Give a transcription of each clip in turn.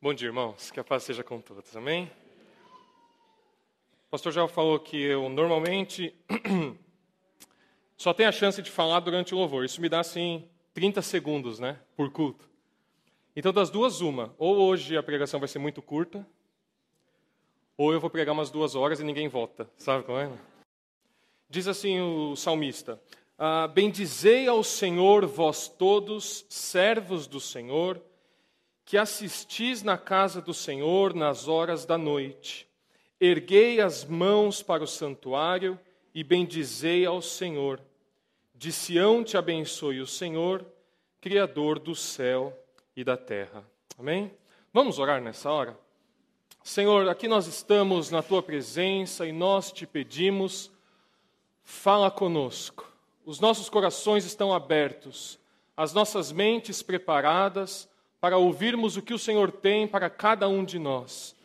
Bom dia, irmãos. Que a paz seja com todos. Amém? O pastor já falou que eu normalmente só tenho a chance de falar durante o louvor. Isso me dá, assim, 30 segundos, né? Por culto. Então, das duas, uma. Ou hoje a pregação vai ser muito curta, ou eu vou pregar umas duas horas e ninguém vota. Sabe como é? Diz assim o salmista: ah, Bendizei ao Senhor, vós todos, servos do Senhor que assistis na casa do Senhor nas horas da noite. Erguei as mãos para o santuário e bendizei ao Senhor. De Sião te abençoe o Senhor, Criador do céu e da terra. Amém? Vamos orar nessa hora? Senhor, aqui nós estamos na tua presença e nós te pedimos, fala conosco. Os nossos corações estão abertos, as nossas mentes preparadas para ouvirmos o que o Senhor tem para cada um de nós.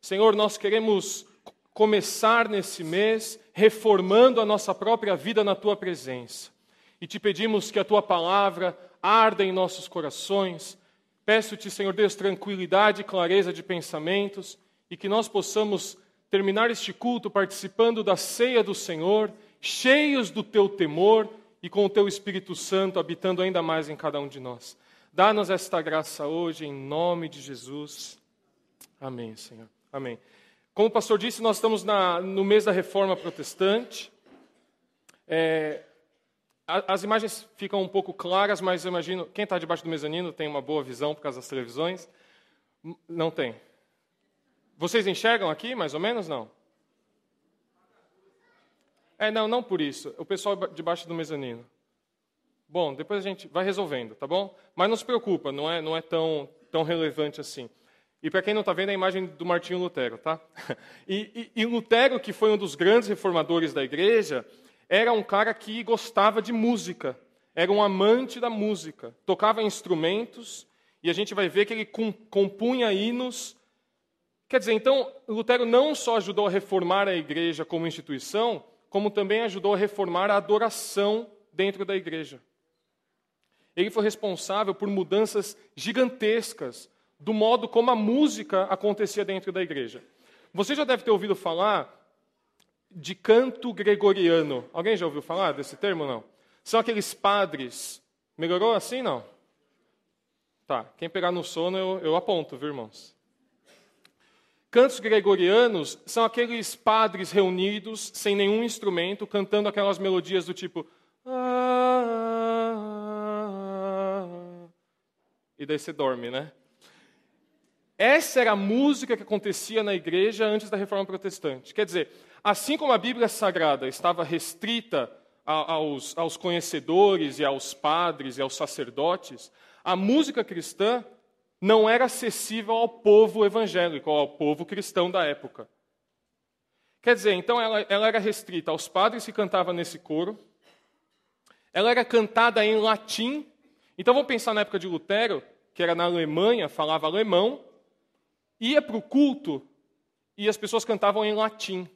Senhor, nós queremos começar nesse mês reformando a nossa própria vida na tua presença. E te pedimos que a tua palavra arda em nossos corações. Peço-te, Senhor Deus, tranquilidade e clareza de pensamentos e que nós possamos terminar este culto participando da ceia do Senhor, cheios do teu temor e com o teu Espírito Santo habitando ainda mais em cada um de nós. Dá-nos esta graça hoje, em nome de Jesus. Amém, Senhor. Amém. Como o pastor disse, nós estamos na, no mês da reforma protestante. É, as imagens ficam um pouco claras, mas eu imagino. Quem está debaixo do mezanino tem uma boa visão por causa das televisões? Não tem. Vocês enxergam aqui, mais ou menos? Não? É, não, não por isso. O pessoal debaixo do mezanino. Bom, depois a gente vai resolvendo, tá bom? Mas não se preocupa, não é, não é tão, tão relevante assim. E para quem não está vendo, é a imagem do Martinho Lutero, tá? E, e, e, Lutero, que foi um dos grandes reformadores da igreja, era um cara que gostava de música, era um amante da música, tocava instrumentos, e a gente vai ver que ele compunha hinos. Quer dizer, então, Lutero não só ajudou a reformar a igreja como instituição, como também ajudou a reformar a adoração dentro da igreja. Ele foi responsável por mudanças gigantescas do modo como a música acontecia dentro da igreja. Você já deve ter ouvido falar de canto gregoriano. Alguém já ouviu falar desse termo não? São aqueles padres. Melhorou assim não? Tá, quem pegar no sono eu, eu aponto, viu, irmãos? Cantos gregorianos são aqueles padres reunidos sem nenhum instrumento, cantando aquelas melodias do tipo. E daí você dorme, né? Essa era a música que acontecia na igreja antes da reforma protestante. Quer dizer, assim como a Bíblia Sagrada estava restrita aos, aos conhecedores e aos padres e aos sacerdotes, a música cristã não era acessível ao povo evangélico, ao povo cristão da época. Quer dizer, então ela, ela era restrita aos padres que cantavam nesse coro, ela era cantada em latim então vamos pensar na época de Lutero, que era na Alemanha, falava alemão, ia para o culto e as pessoas cantavam em latim.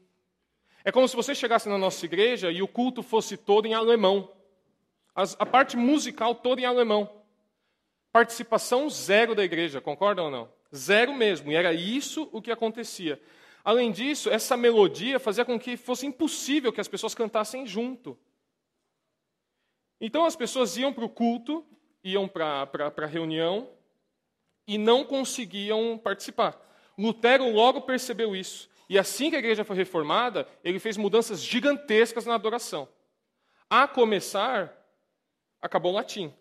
É como se você chegasse na nossa igreja e o culto fosse todo em alemão. As, a parte musical toda em alemão. Participação zero da igreja, concordam ou não? Zero mesmo. E era isso o que acontecia. Além disso, essa melodia fazia com que fosse impossível que as pessoas cantassem junto. Então as pessoas iam para o culto iam para a reunião e não conseguiam participar. Lutero logo percebeu isso. E assim que a igreja foi reformada, ele fez mudanças gigantescas na adoração. A começar, acabou o latim.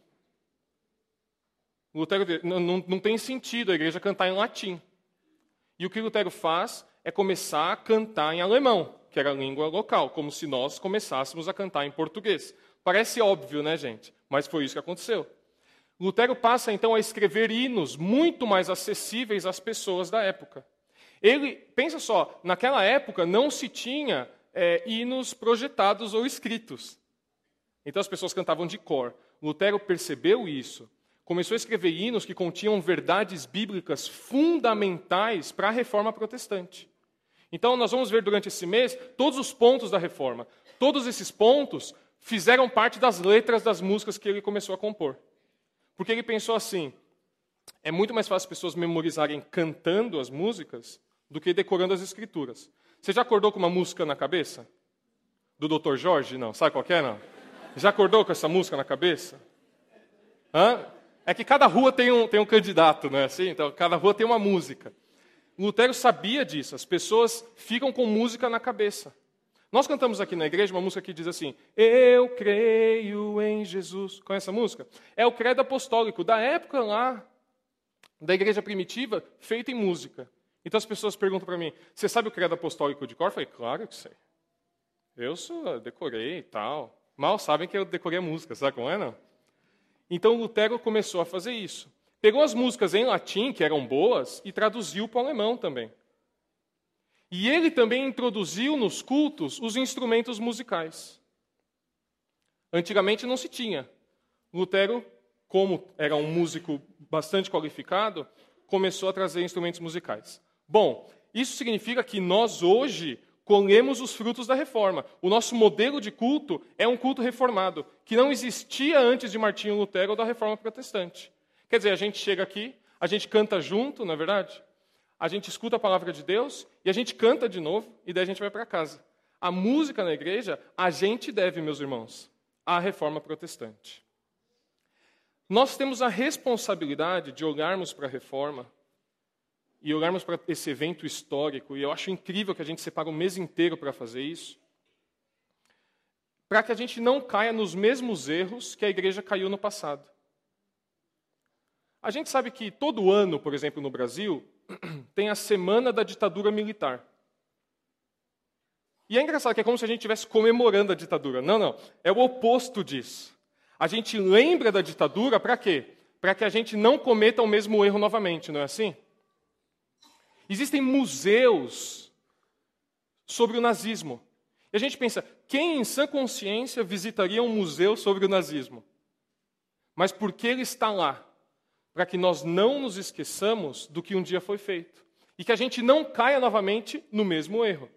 Lutero não, não, não tem sentido a igreja cantar em latim. E o que Lutero faz é começar a cantar em alemão, que era a língua local, como se nós começássemos a cantar em português. Parece óbvio, né, gente? Mas foi isso que aconteceu. Lutero passa então a escrever hinos muito mais acessíveis às pessoas da época. Ele, pensa só, naquela época não se tinha é, hinos projetados ou escritos. Então as pessoas cantavam de cor. Lutero percebeu isso, começou a escrever hinos que continham verdades bíblicas fundamentais para a reforma protestante. Então nós vamos ver durante esse mês todos os pontos da reforma. Todos esses pontos fizeram parte das letras das músicas que ele começou a compor. Porque ele pensou assim: é muito mais fácil as pessoas memorizarem cantando as músicas do que decorando as escrituras. Você já acordou com uma música na cabeça? Do Dr. Jorge? Não. Sabe qual é, não? Já acordou com essa música na cabeça? Hã? É que cada rua tem um, tem um candidato, não é assim? Então, cada rua tem uma música. Lutero sabia disso. As pessoas ficam com música na cabeça. Nós cantamos aqui na igreja uma música que diz assim: Eu creio em Jesus. Conhece essa música? É o credo apostólico da época lá da igreja primitiva, feita em música. Então as pessoas perguntam para mim: Você sabe o credo apostólico de cor? Eu falei: Claro que sei. Eu decorei e tal. Mal sabem que eu decorei a música, sabe como é, não? Então Lutero começou a fazer isso. Pegou as músicas em latim, que eram boas, e traduziu para o alemão também. E ele também introduziu nos cultos os instrumentos musicais. Antigamente não se tinha. Lutero, como era um músico bastante qualificado, começou a trazer instrumentos musicais. Bom, isso significa que nós hoje colhemos os frutos da reforma. O nosso modelo de culto é um culto reformado, que não existia antes de Martinho Lutero ou da reforma protestante. Quer dizer, a gente chega aqui, a gente canta junto, não é verdade? A gente escuta a palavra de Deus e a gente canta de novo e daí a gente vai para casa. A música na igreja, a gente deve, meus irmãos, à reforma protestante. Nós temos a responsabilidade de olharmos para a reforma e olharmos para esse evento histórico, e eu acho incrível que a gente separe um mês inteiro para fazer isso, para que a gente não caia nos mesmos erros que a igreja caiu no passado. A gente sabe que todo ano, por exemplo, no Brasil, tem a semana da ditadura militar. E é engraçado que é como se a gente estivesse comemorando a ditadura. Não, não. É o oposto disso. A gente lembra da ditadura para quê? Para que a gente não cometa o mesmo erro novamente, não é assim? Existem museus sobre o nazismo. E a gente pensa, quem em sã consciência visitaria um museu sobre o nazismo? Mas por que ele está lá? Para que nós não nos esqueçamos do que um dia foi feito. E que a gente não caia novamente no mesmo erro.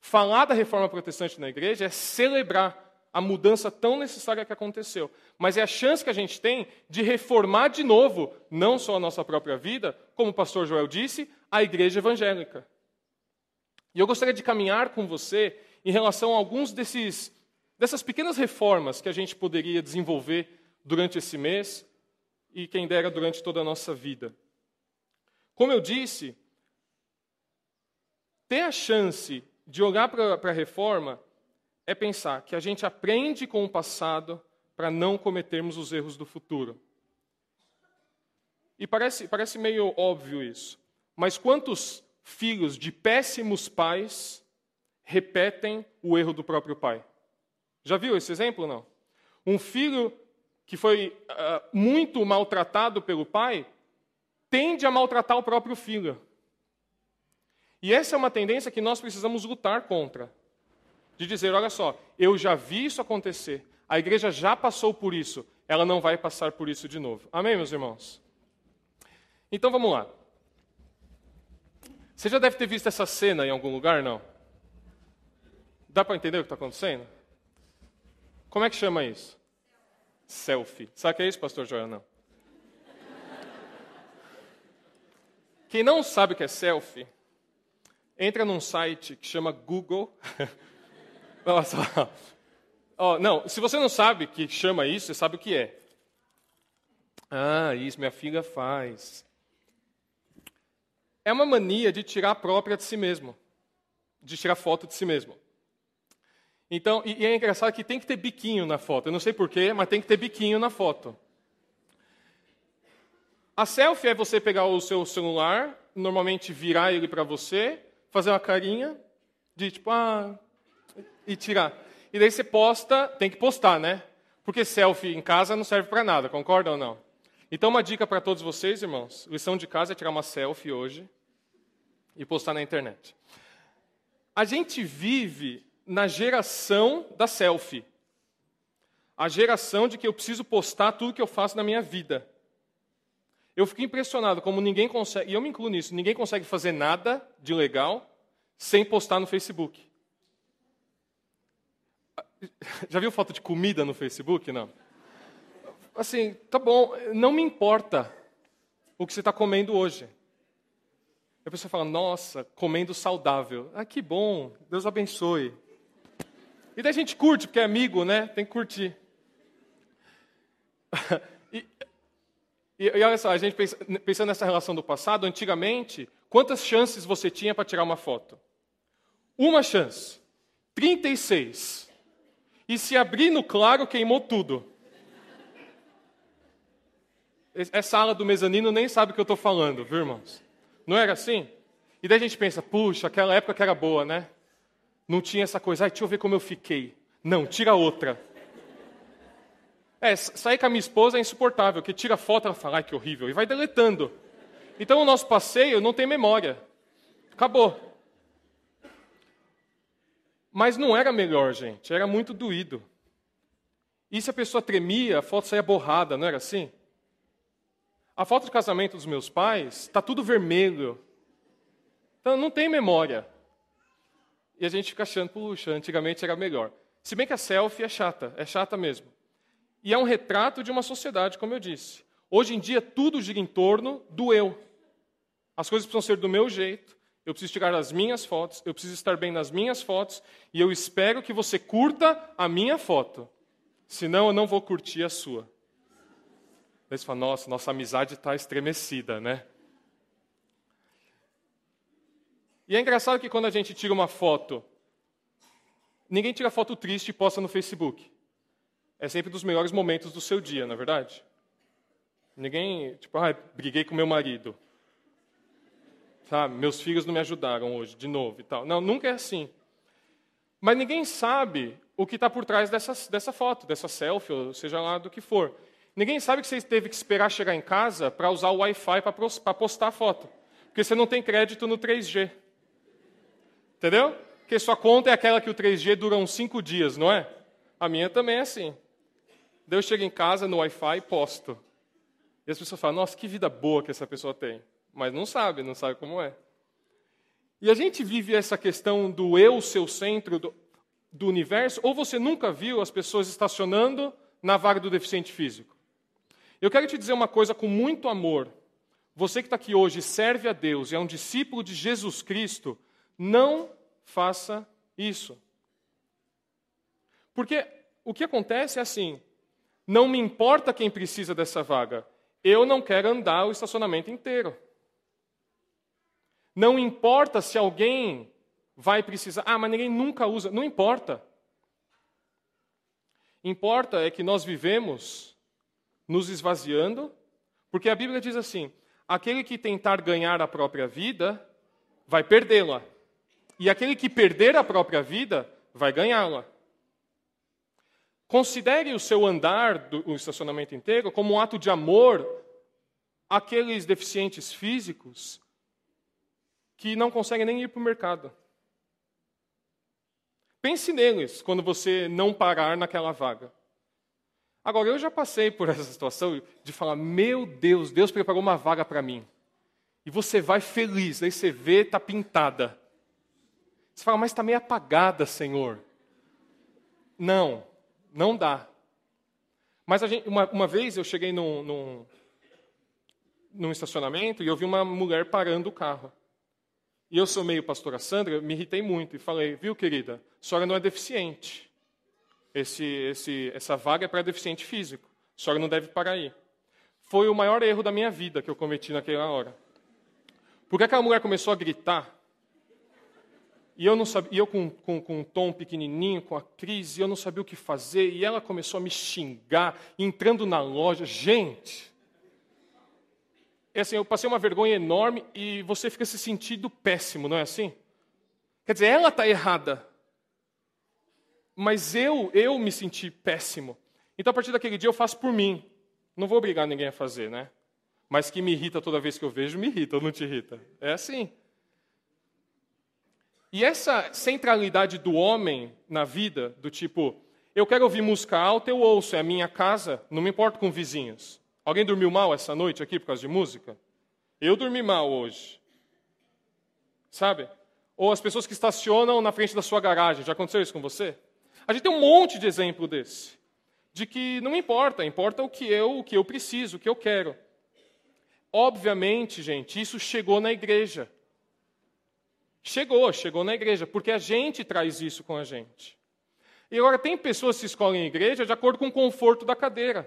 Falar da reforma protestante na igreja é celebrar a mudança tão necessária que aconteceu. Mas é a chance que a gente tem de reformar de novo, não só a nossa própria vida, como o pastor Joel disse, a igreja evangélica. E eu gostaria de caminhar com você em relação a alguns desses dessas pequenas reformas que a gente poderia desenvolver durante esse mês e quem dera durante toda a nossa vida. Como eu disse, ter a chance de olhar para a reforma é pensar que a gente aprende com o passado para não cometermos os erros do futuro. E parece, parece meio óbvio isso. Mas quantos filhos de péssimos pais repetem o erro do próprio pai? Já viu esse exemplo não? Um filho que foi uh, muito maltratado pelo pai tende a maltratar o próprio filho. E essa é uma tendência que nós precisamos lutar contra de dizer: olha só, eu já vi isso acontecer, a igreja já passou por isso, ela não vai passar por isso de novo. Amém, meus irmãos? Então vamos lá. Você já deve ter visto essa cena em algum lugar, não? Dá para entender o que está acontecendo? Como é que chama isso? Selfie. Sabe o que é isso, pastor Joel? Não. Quem não sabe o que é selfie, entra num site que chama Google. Oh, não, se você não sabe que chama isso, você sabe o que é. Ah, isso minha filha faz. É uma mania de tirar a própria de si mesmo. De tirar foto de si mesmo. Então, e, e é engraçado que tem que ter biquinho na foto. Eu não sei porquê, mas tem que ter biquinho na foto. A selfie é você pegar o seu celular, normalmente virar ele para você, fazer uma carinha de tipo, ah, e tirar. E daí você posta, tem que postar, né? Porque selfie em casa não serve para nada, concordam ou não? Então, uma dica para todos vocês, irmãos: lição de casa é tirar uma selfie hoje e postar na internet. A gente vive na geração da selfie. A geração de que eu preciso postar tudo que eu faço na minha vida. Eu fico impressionado como ninguém consegue, e eu me incluo nisso, ninguém consegue fazer nada de legal sem postar no Facebook. Já viu foto de comida no Facebook? Não. Assim, tá bom, não me importa. o que você está comendo hoje. A pessoa fala, nossa, comendo saudável. Ah, que bom, Deus abençoe. E daí a gente curte, porque é amigo, né? Tem que curtir. e, e, e, olha só, a gente pensa, pensando nessa relação do passado, antigamente, quantas chances você tinha para tirar uma foto? Uma chance. 36. E se abrir no claro, queimou tudo. Essa ala do mezanino nem sabe o que eu estou falando, viu, irmãos? Não era assim? E daí a gente pensa, puxa, aquela época que era boa, né? Não tinha essa coisa, ai, deixa eu ver como eu fiquei. Não, tira outra. É, sair com a minha esposa é insuportável, que tira foto, ela fala, ai, que horrível, e vai deletando. Então o nosso passeio não tem memória. Acabou. Mas não era melhor, gente, era muito doído. E se a pessoa tremia, a foto saía borrada, não era assim? A foto de casamento dos meus pais está tudo vermelho. Então não tem memória. E a gente fica achando, puxa, antigamente era melhor. Se bem que a selfie é chata, é chata mesmo. E é um retrato de uma sociedade, como eu disse. Hoje em dia, tudo gira em torno do eu. As coisas precisam ser do meu jeito, eu preciso tirar as minhas fotos, eu preciso estar bem nas minhas fotos, e eu espero que você curta a minha foto. Senão, eu não vou curtir a sua. Daí você fala, nossa, nossa amizade está estremecida, né? E é engraçado que quando a gente tira uma foto, ninguém tira foto triste e posta no Facebook. É sempre dos melhores momentos do seu dia, na é verdade? Ninguém, tipo, ah, briguei com meu marido. Sabe, meus filhos não me ajudaram hoje, de novo e tal. Não, nunca é assim. Mas ninguém sabe o que está por trás dessa, dessa foto, dessa selfie, ou seja lá do que for. Ninguém sabe que você teve que esperar chegar em casa para usar o Wi-Fi para postar a foto. Porque você não tem crédito no 3G. Entendeu? Porque sua conta é aquela que o 3G dura uns 5 dias, não é? A minha também é assim. Deus chega em casa no Wi-Fi posto. E as pessoas falam, nossa, que vida boa que essa pessoa tem. Mas não sabe, não sabe como é. E a gente vive essa questão do eu, seu centro do, do universo, ou você nunca viu as pessoas estacionando na vaga do deficiente físico. Eu quero te dizer uma coisa com muito amor. Você que está aqui hoje serve a Deus e é um discípulo de Jesus Cristo, não faça isso. Porque o que acontece é assim: não me importa quem precisa dessa vaga, eu não quero andar o estacionamento inteiro. Não importa se alguém vai precisar. Ah, mas ninguém nunca usa. Não importa. Importa é que nós vivemos nos esvaziando, porque a Bíblia diz assim: aquele que tentar ganhar a própria vida vai perdê-la. E aquele que perder a própria vida vai ganhá-la. Considere o seu andar do estacionamento inteiro como um ato de amor àqueles deficientes físicos que não conseguem nem ir para o mercado. Pense neles quando você não parar naquela vaga. Agora, eu já passei por essa situação de falar: meu Deus, Deus preparou uma vaga para mim. E você vai feliz, aí você vê, está pintada. Você fala, mas está meio apagada, Senhor. Não, não dá. Mas gente, uma, uma, vez eu cheguei num, num, num, estacionamento e eu vi uma mulher parando o carro. E eu sou meio pastora Sandra, me irritei muito e falei, viu, querida, a senhora não é deficiente. Esse, esse, essa vaga é para deficiente físico. A senhora não deve parar aí. Foi o maior erro da minha vida que eu cometi naquela hora. Porque aquela mulher começou a gritar e eu, não sabia, e eu com, com, com um tom pequenininho, com a crise, eu não sabia o que fazer. E ela começou a me xingar, entrando na loja. Gente, é assim, eu passei uma vergonha enorme e você fica se sentindo péssimo, não é assim? Quer dizer, ela está errada. Mas eu, eu me senti péssimo. Então, a partir daquele dia, eu faço por mim. Não vou obrigar ninguém a fazer, né? Mas que me irrita toda vez que eu vejo, me irrita ou não te irrita? É assim. E essa centralidade do homem na vida, do tipo, eu quero ouvir música alta, eu ouço, é a minha casa, não me importo com vizinhos. Alguém dormiu mal essa noite aqui por causa de música? Eu dormi mal hoje. Sabe? Ou as pessoas que estacionam na frente da sua garagem, já aconteceu isso com você? A gente tem um monte de exemplo desse. De que não importa, importa o que eu, o que eu preciso, o que eu quero. obviamente, gente, isso chegou na igreja. Chegou, chegou na igreja, porque a gente traz isso com a gente. E agora, tem pessoas que escolhem a igreja de acordo com o conforto da cadeira.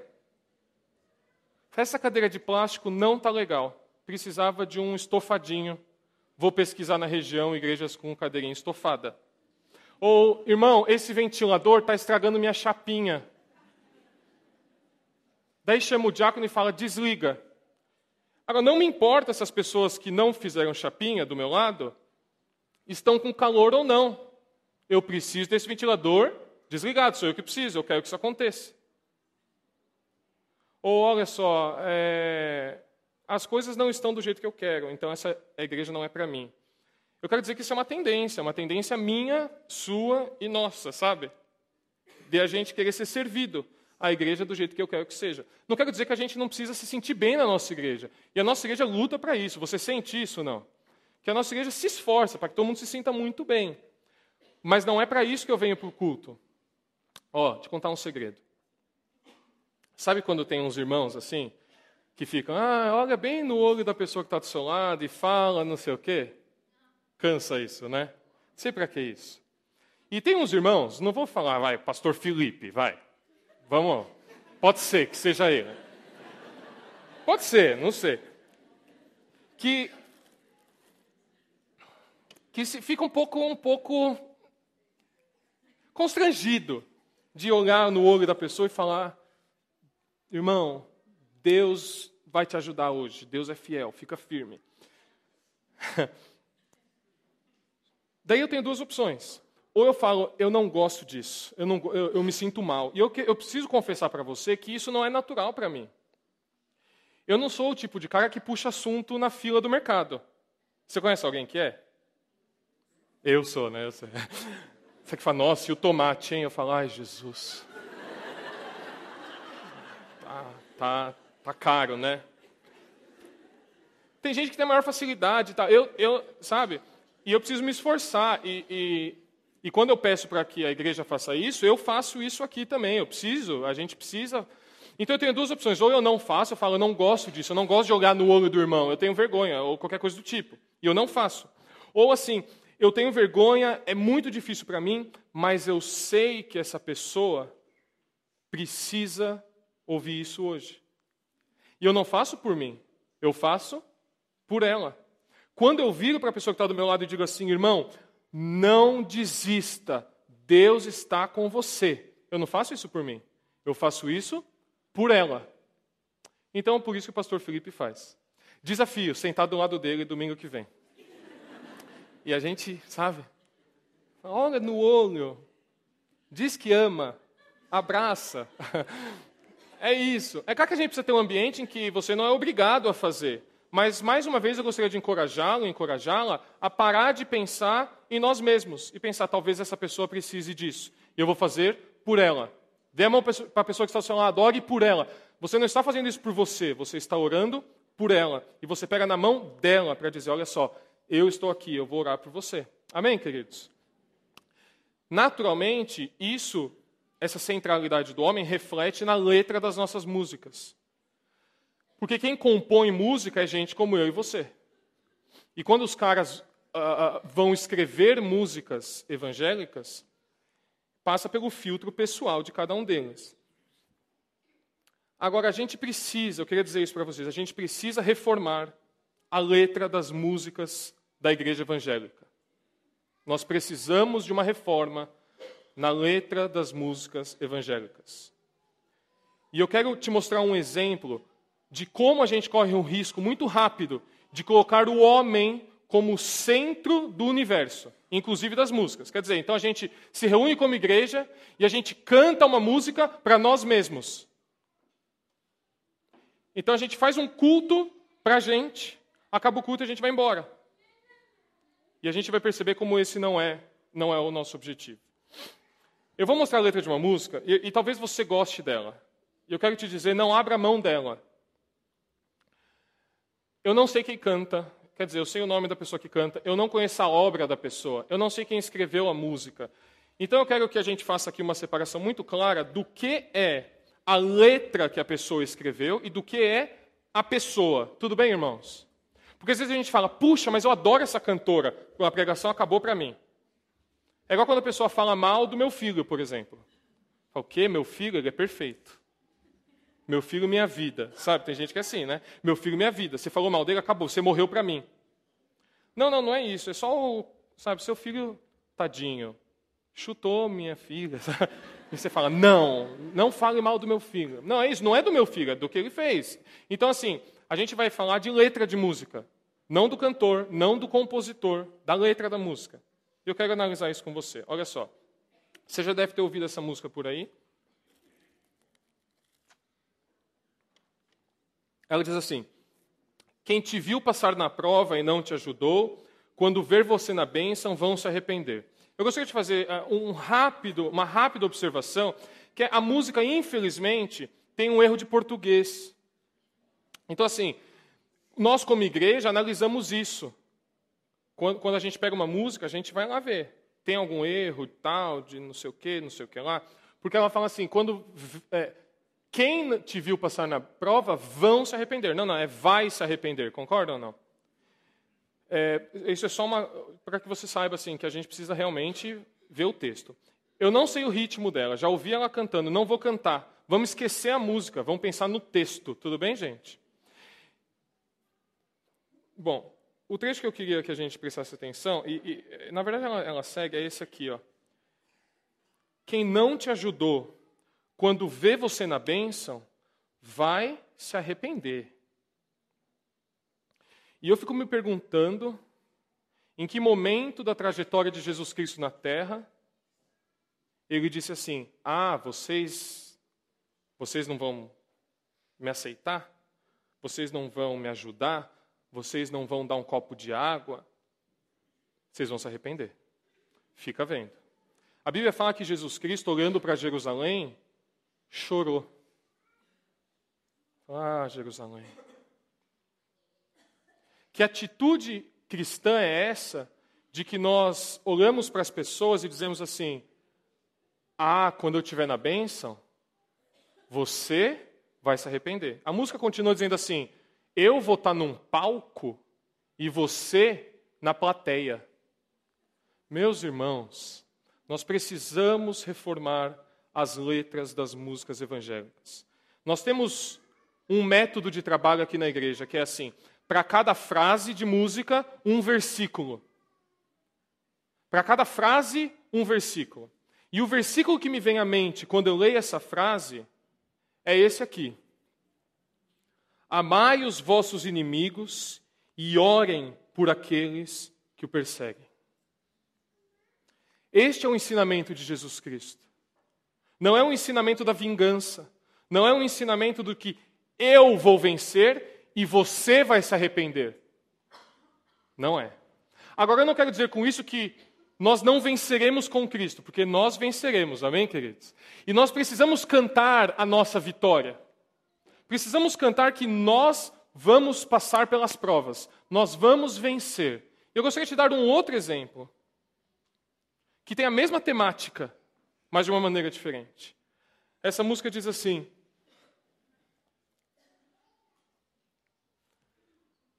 Essa cadeira de plástico não está legal. Precisava de um estofadinho. Vou pesquisar na região igrejas com cadeirinha estofada. Ou, irmão, esse ventilador está estragando minha chapinha. Daí chama o diácono e fala: desliga. Agora, não me importa se as pessoas que não fizeram chapinha do meu lado estão com calor ou não. Eu preciso desse ventilador desligado, sou eu que preciso, eu quero que isso aconteça. Ou olha só, é, as coisas não estão do jeito que eu quero, então essa igreja não é para mim. Eu quero dizer que isso é uma tendência, uma tendência minha, sua e nossa, sabe? De a gente querer ser servido à igreja do jeito que eu quero que seja. Não quero dizer que a gente não precisa se sentir bem na nossa igreja. E a nossa igreja luta para isso. Você sente isso não? Que a nossa igreja se esforça para que todo mundo se sinta muito bem. Mas não é para isso que eu venho para o culto. Ó, te contar um segredo. Sabe quando tem uns irmãos assim, que ficam, ah, olha bem no olho da pessoa que está do seu lado e fala não sei o quê? Cansa isso, né? Não sei para que isso. E tem uns irmãos, não vou falar, vai, pastor Felipe, vai. Vamos, pode ser que seja ele. Pode ser, não sei. Que que se, fica um pouco um pouco constrangido de olhar no olho da pessoa e falar: Irmão, Deus vai te ajudar hoje. Deus é fiel, fica firme. Daí eu tenho duas opções. Ou eu falo, eu não gosto disso, eu, não, eu, eu me sinto mal. E eu, eu preciso confessar para você que isso não é natural para mim. Eu não sou o tipo de cara que puxa assunto na fila do mercado. Você conhece alguém que é? Eu sou, né? Você que fala, nossa, e o tomate, hein? Eu falo, ai, Jesus. Tá, tá, tá caro, né? Tem gente que tem maior facilidade, tá? Eu, eu, sabe? E eu preciso me esforçar. E, e, e quando eu peço para que a igreja faça isso, eu faço isso aqui também. Eu preciso, a gente precisa. Então eu tenho duas opções. Ou eu não faço, eu falo, eu não gosto disso, eu não gosto de jogar no olho do irmão, eu tenho vergonha, ou qualquer coisa do tipo. E eu não faço. Ou assim, eu tenho vergonha, é muito difícil para mim, mas eu sei que essa pessoa precisa ouvir isso hoje. E eu não faço por mim, eu faço por ela. Quando eu viro para a pessoa que está do meu lado e digo assim, irmão, não desista, Deus está com você. Eu não faço isso por mim, eu faço isso por ela. Então, por isso que o pastor Felipe faz. Desafio, sentar do lado dele domingo que vem. E a gente, sabe, olha no olho, diz que ama, abraça. É isso. É claro que a gente precisa ter um ambiente em que você não é obrigado a fazer. Mas, mais uma vez, eu gostaria de encorajá-lo, encorajá-la a parar de pensar em nós mesmos e pensar, talvez essa pessoa precise disso. E eu vou fazer por ela. Dê a mão para a pessoa que está ao seu lado, ore por ela. Você não está fazendo isso por você, você está orando por ela. E você pega na mão dela para dizer: olha só, eu estou aqui, eu vou orar por você. Amém, queridos? Naturalmente, isso essa centralidade do homem reflete na letra das nossas músicas. Porque quem compõe música é gente como eu e você. E quando os caras uh, vão escrever músicas evangélicas, passa pelo filtro pessoal de cada um deles. Agora, a gente precisa, eu queria dizer isso para vocês, a gente precisa reformar a letra das músicas da igreja evangélica. Nós precisamos de uma reforma na letra das músicas evangélicas. E eu quero te mostrar um exemplo de como a gente corre um risco muito rápido de colocar o homem como centro do universo, inclusive das músicas. Quer dizer, então a gente se reúne como igreja e a gente canta uma música para nós mesmos. Então a gente faz um culto para a gente, acaba o culto e a gente vai embora. E a gente vai perceber como esse não é, não é o nosso objetivo. Eu vou mostrar a letra de uma música e, e talvez você goste dela. E eu quero te dizer, não abra mão dela. Eu não sei quem canta, quer dizer, eu sei o nome da pessoa que canta, eu não conheço a obra da pessoa, eu não sei quem escreveu a música. Então eu quero que a gente faça aqui uma separação muito clara do que é a letra que a pessoa escreveu e do que é a pessoa. Tudo bem, irmãos? Porque às vezes a gente fala, puxa, mas eu adoro essa cantora. A pregação acabou para mim. É igual quando a pessoa fala mal do meu filho, por exemplo. Fala, o quê? Meu filho, ele é perfeito. Meu filho, minha vida. Sabe, tem gente que é assim, né? Meu filho, minha vida. Você falou mal dele, acabou. Você morreu para mim. Não, não, não é isso. É só o, sabe, seu filho, tadinho, chutou minha filha. E você fala, não, não fale mal do meu filho. Não, é isso, não é do meu filho, é do que ele fez. Então, assim, a gente vai falar de letra de música. Não do cantor, não do compositor, da letra da música. Eu quero analisar isso com você. Olha só. Você já deve ter ouvido essa música por aí. Ela diz assim: Quem te viu passar na prova e não te ajudou, quando ver você na bênção, vão se arrepender. Eu gostaria de fazer uh, um rápido, uma rápida observação, que a música, infelizmente, tem um erro de português. Então, assim, nós como igreja analisamos isso. Quando, quando a gente pega uma música, a gente vai lá ver. Tem algum erro tal, de não sei o que, não sei o que lá. Porque ela fala assim, quando é, quem te viu passar na prova vão se arrepender. Não, não, é vai se arrepender. Concorda ou não? É, isso é só uma para que você saiba assim que a gente precisa realmente ver o texto. Eu não sei o ritmo dela, já ouvi ela cantando, não vou cantar. Vamos esquecer a música, vamos pensar no texto, tudo bem, gente? Bom, o trecho que eu queria que a gente prestasse atenção, e, e na verdade ela, ela segue, é esse aqui, ó. Quem não te ajudou quando vê você na bênção, vai se arrepender. E eu fico me perguntando em que momento da trajetória de Jesus Cristo na terra ele disse assim: "Ah, vocês vocês não vão me aceitar? Vocês não vão me ajudar? Vocês não vão dar um copo de água, vocês vão se arrepender. Fica vendo. A Bíblia fala que Jesus Cristo, olhando para Jerusalém, chorou. Ah, Jerusalém. Que atitude cristã é essa de que nós olhamos para as pessoas e dizemos assim: Ah, quando eu estiver na bênção, você vai se arrepender. A música continua dizendo assim: eu vou estar num palco e você na plateia. Meus irmãos, nós precisamos reformar as letras das músicas evangélicas. Nós temos um método de trabalho aqui na igreja que é assim: para cada frase de música, um versículo. Para cada frase, um versículo. E o versículo que me vem à mente quando eu leio essa frase é esse aqui. Amai os vossos inimigos e orem por aqueles que o perseguem. Este é o ensinamento de Jesus Cristo. Não é um ensinamento da vingança. Não é um ensinamento do que eu vou vencer e você vai se arrepender. Não é. Agora, eu não quero dizer com isso que nós não venceremos com Cristo, porque nós venceremos, amém, queridos? E nós precisamos cantar a nossa vitória. Precisamos cantar que nós vamos passar pelas provas, nós vamos vencer. Eu gostaria de dar um outro exemplo, que tem a mesma temática, mas de uma maneira diferente. Essa música diz assim: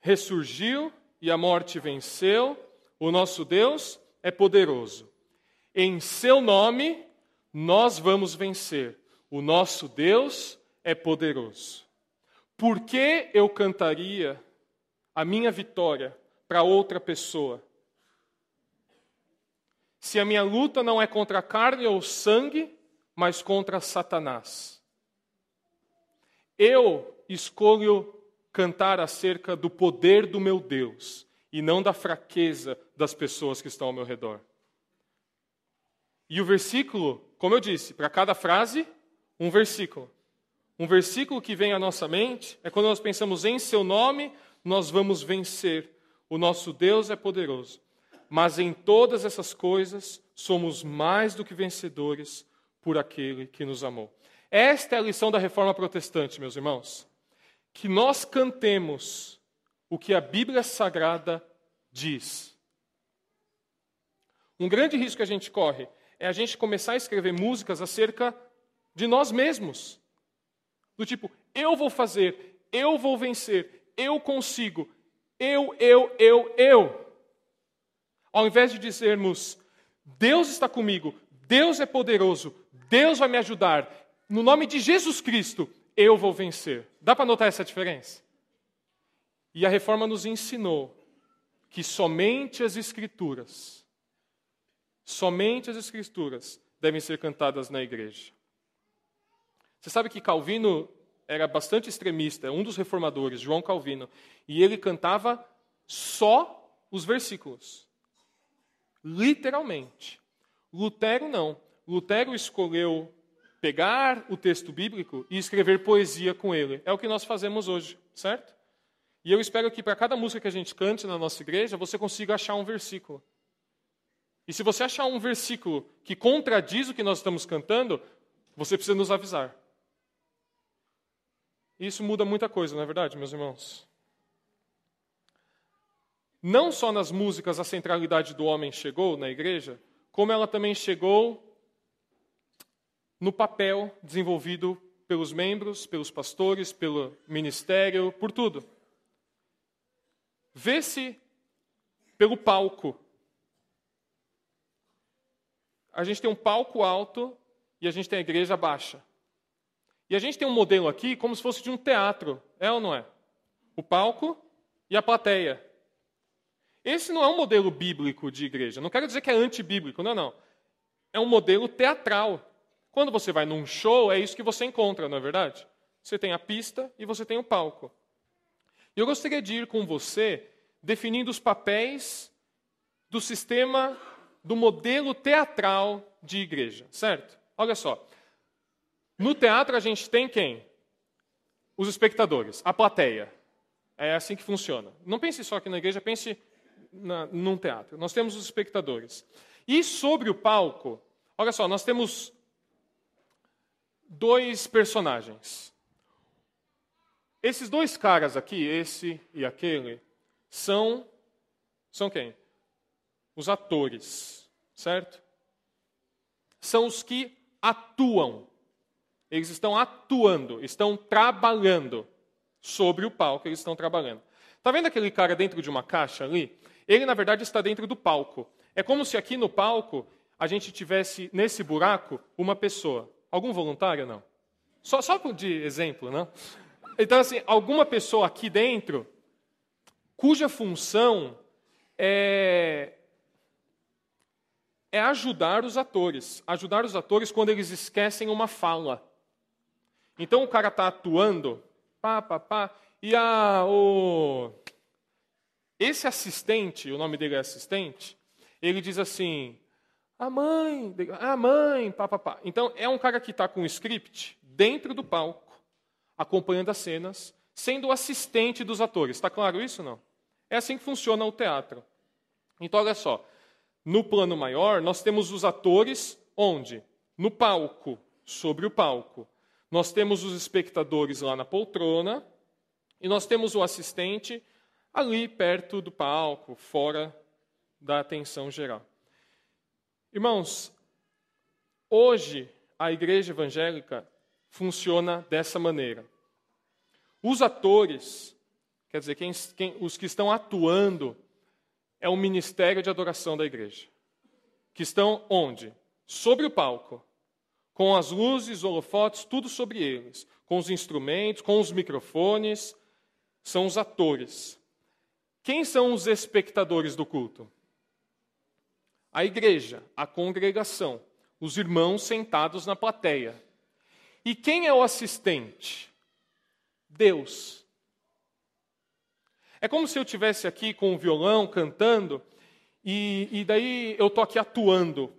Ressurgiu e a morte venceu, o nosso Deus é poderoso. Em seu nome nós vamos vencer. O nosso Deus é poderoso. Por que eu cantaria a minha vitória para outra pessoa? Se a minha luta não é contra a carne ou sangue, mas contra Satanás. Eu escolho cantar acerca do poder do meu Deus e não da fraqueza das pessoas que estão ao meu redor. E o versículo, como eu disse, para cada frase, um versículo. Um versículo que vem à nossa mente é quando nós pensamos em seu nome, nós vamos vencer. O nosso Deus é poderoso. Mas em todas essas coisas somos mais do que vencedores por aquele que nos amou. Esta é a lição da reforma protestante, meus irmãos. Que nós cantemos o que a Bíblia Sagrada diz. Um grande risco que a gente corre é a gente começar a escrever músicas acerca de nós mesmos. Do tipo, eu vou fazer, eu vou vencer, eu consigo, eu, eu, eu, eu. Ao invés de dizermos, Deus está comigo, Deus é poderoso, Deus vai me ajudar, no nome de Jesus Cristo, eu vou vencer. Dá para notar essa diferença? E a reforma nos ensinou que somente as Escrituras, somente as Escrituras devem ser cantadas na igreja. Você sabe que Calvino era bastante extremista, um dos reformadores, João Calvino, e ele cantava só os versículos. Literalmente. Lutero não. Lutero escolheu pegar o texto bíblico e escrever poesia com ele. É o que nós fazemos hoje, certo? E eu espero que para cada música que a gente cante na nossa igreja, você consiga achar um versículo. E se você achar um versículo que contradiz o que nós estamos cantando, você precisa nos avisar. Isso muda muita coisa, não é verdade, meus irmãos? Não só nas músicas a centralidade do homem chegou na igreja, como ela também chegou no papel desenvolvido pelos membros, pelos pastores, pelo ministério, por tudo. Vê-se pelo palco. A gente tem um palco alto e a gente tem a igreja baixa. E a gente tem um modelo aqui como se fosse de um teatro, é ou não é? O palco e a plateia. Esse não é um modelo bíblico de igreja. Não quero dizer que é antibíblico, não, não. É um modelo teatral. Quando você vai num show, é isso que você encontra, não é verdade? Você tem a pista e você tem o palco. E eu gostaria de ir com você definindo os papéis do sistema, do modelo teatral de igreja, certo? Olha só. No teatro a gente tem quem? Os espectadores, a plateia. É assim que funciona. Não pense só aqui na igreja, pense na, num teatro. Nós temos os espectadores. E sobre o palco, olha só, nós temos dois personagens. Esses dois caras aqui, esse e aquele, são são quem? Os atores, certo? São os que atuam. Eles estão atuando, estão trabalhando sobre o palco, eles estão trabalhando. Tá vendo aquele cara dentro de uma caixa ali? Ele na verdade está dentro do palco. É como se aqui no palco a gente tivesse nesse buraco uma pessoa. Algum voluntário não? Só só de exemplo, não? Então assim, alguma pessoa aqui dentro cuja função é, é ajudar os atores. Ajudar os atores quando eles esquecem uma fala. Então o cara está atuando, pá, pá, pá, e a, o, esse assistente, o nome dele é assistente, ele diz assim: a mãe, a mãe, pá, pá, pá. Então é um cara que está com o script dentro do palco, acompanhando as cenas, sendo o assistente dos atores. Está claro isso não? É assim que funciona o teatro. Então, olha só. No plano maior, nós temos os atores onde? No palco, sobre o palco. Nós temos os espectadores lá na poltrona e nós temos o assistente ali perto do palco, fora da atenção geral. Irmãos, hoje a igreja evangélica funciona dessa maneira. Os atores Quer dizer, quem, quem, os que estão atuando é o ministério de adoração da igreja. Que estão onde? Sobre o palco. Com as luzes, holofotes, tudo sobre eles. Com os instrumentos, com os microfones. São os atores. Quem são os espectadores do culto? A igreja, a congregação, os irmãos sentados na plateia. E quem é o assistente? Deus. É como se eu tivesse aqui com o violão cantando e, e daí eu estou aqui atuando,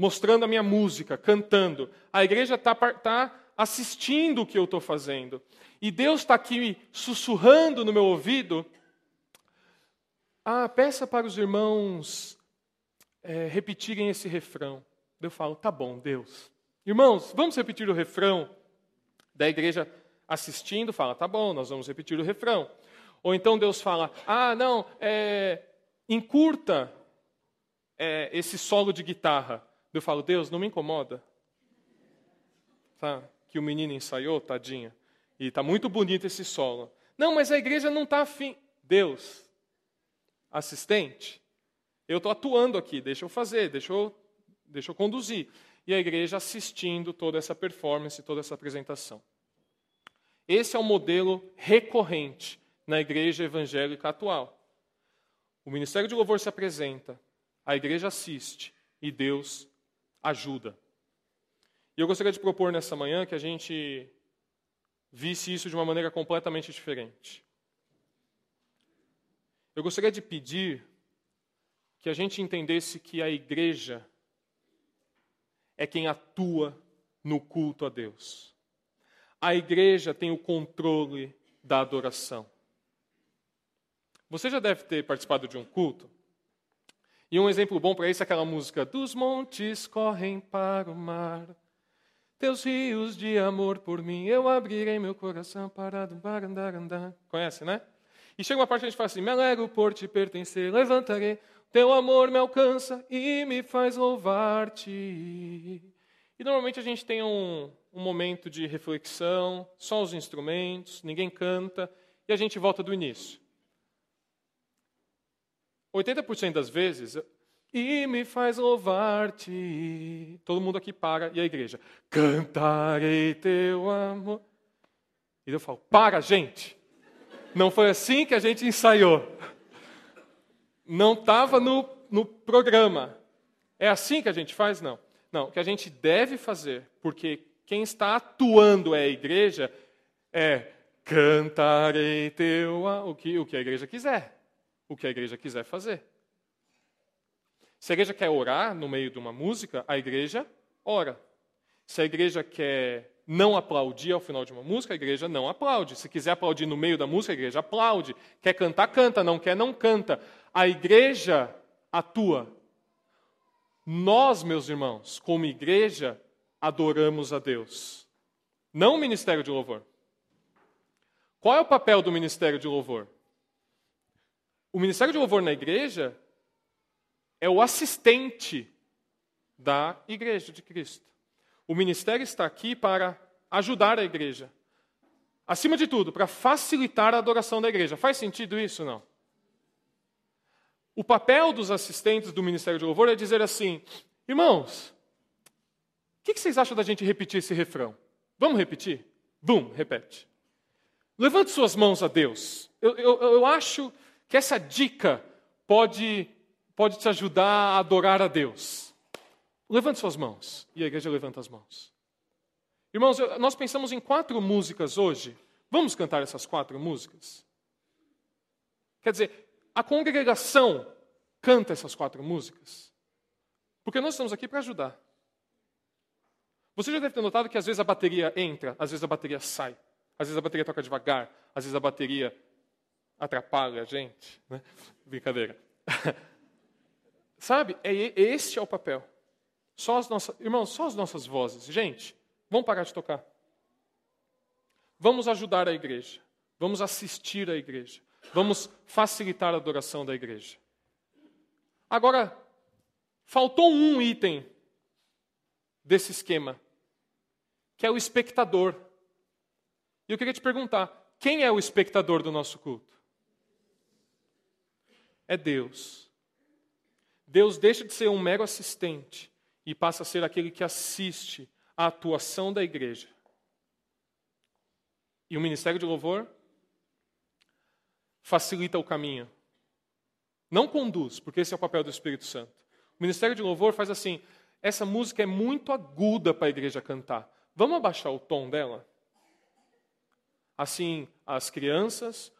mostrando a minha música, cantando. A igreja está tá assistindo o que eu estou fazendo. E Deus está aqui sussurrando no meu ouvido. Ah, peça para os irmãos é, repetirem esse refrão. Eu falo, tá bom, Deus. Irmãos, vamos repetir o refrão. Da igreja assistindo, fala, tá bom, nós vamos repetir o refrão. Ou então Deus fala: ah, não, é, encurta é, esse solo de guitarra. Eu falo: Deus, não me incomoda. Tá? Que o menino ensaiou, tadinha. E está muito bonito esse solo. Não, mas a igreja não está afim. Deus, assistente, eu estou atuando aqui, deixa eu fazer, deixa eu, deixa eu conduzir. E a igreja assistindo toda essa performance, toda essa apresentação. Esse é o modelo recorrente na igreja evangélica atual. O ministério de louvor se apresenta, a igreja assiste e Deus ajuda. E eu gostaria de propor nessa manhã que a gente visse isso de uma maneira completamente diferente. Eu gostaria de pedir que a gente entendesse que a igreja é quem atua no culto a Deus. A igreja tem o controle da adoração. Você já deve ter participado de um culto. E um exemplo bom para isso é aquela música: Dos montes correm para o mar, teus rios de amor por mim, eu abrirei meu coração para andar, andar. Conhece, né? E chega uma parte que a gente fala assim: Me alegro por te pertencer, levantarei, teu amor me alcança e me faz louvar-te. E normalmente a gente tem um, um momento de reflexão, só os instrumentos, ninguém canta, e a gente volta do início. 80% das vezes, e me faz louvar-te. Todo mundo aqui para e a igreja, cantarei teu amor. E eu falo, para, gente. Não foi assim que a gente ensaiou. Não estava no, no programa. É assim que a gente faz? Não. Não, o que a gente deve fazer, porque quem está atuando é a igreja, é cantarei teu o que, o que a igreja quiser. O que a igreja quiser fazer. Se a igreja quer orar no meio de uma música, a igreja ora. Se a igreja quer não aplaudir ao final de uma música, a igreja não aplaude. Se quiser aplaudir no meio da música, a igreja aplaude. Quer cantar, canta. Não quer, não canta. A igreja atua. Nós, meus irmãos, como igreja, adoramos a Deus. Não o ministério de louvor. Qual é o papel do ministério de louvor? O ministério de louvor na igreja é o assistente da igreja de Cristo. O ministério está aqui para ajudar a igreja. Acima de tudo, para facilitar a adoração da igreja. Faz sentido isso não? O papel dos assistentes do ministério de louvor é dizer assim: irmãos, o que, vocês acham da gente repetir esse refrão? Vamos repetir? Bum, repete. Levante suas mãos a Deus. Eu, eu, eu acho que essa dica pode pode te ajudar a adorar a Deus. Levante suas mãos. E a igreja levanta as mãos. Irmãos, nós pensamos em quatro músicas hoje. Vamos cantar essas quatro músicas? Quer dizer, a congregação canta essas quatro músicas. Porque nós estamos aqui para ajudar. Você já deve ter notado que às vezes a bateria entra, às vezes a bateria sai, às vezes a bateria toca devagar, às vezes a bateria atrapalha a gente. Né? Brincadeira. Sabe? É, este é o papel. Só as nossas, irmãos, só as nossas vozes. Gente, vamos parar de tocar. Vamos ajudar a igreja. Vamos assistir a igreja. Vamos facilitar a adoração da igreja. Agora, faltou um item desse esquema, que é o espectador. E eu queria te perguntar: quem é o espectador do nosso culto? É Deus. Deus deixa de ser um mero assistente e passa a ser aquele que assiste à atuação da igreja. E o ministério de louvor facilita o caminho. Não conduz, porque esse é o papel do Espírito Santo. O ministério de louvor faz assim: essa música é muito aguda para a igreja cantar. Vamos abaixar o tom dela? Assim, as crianças,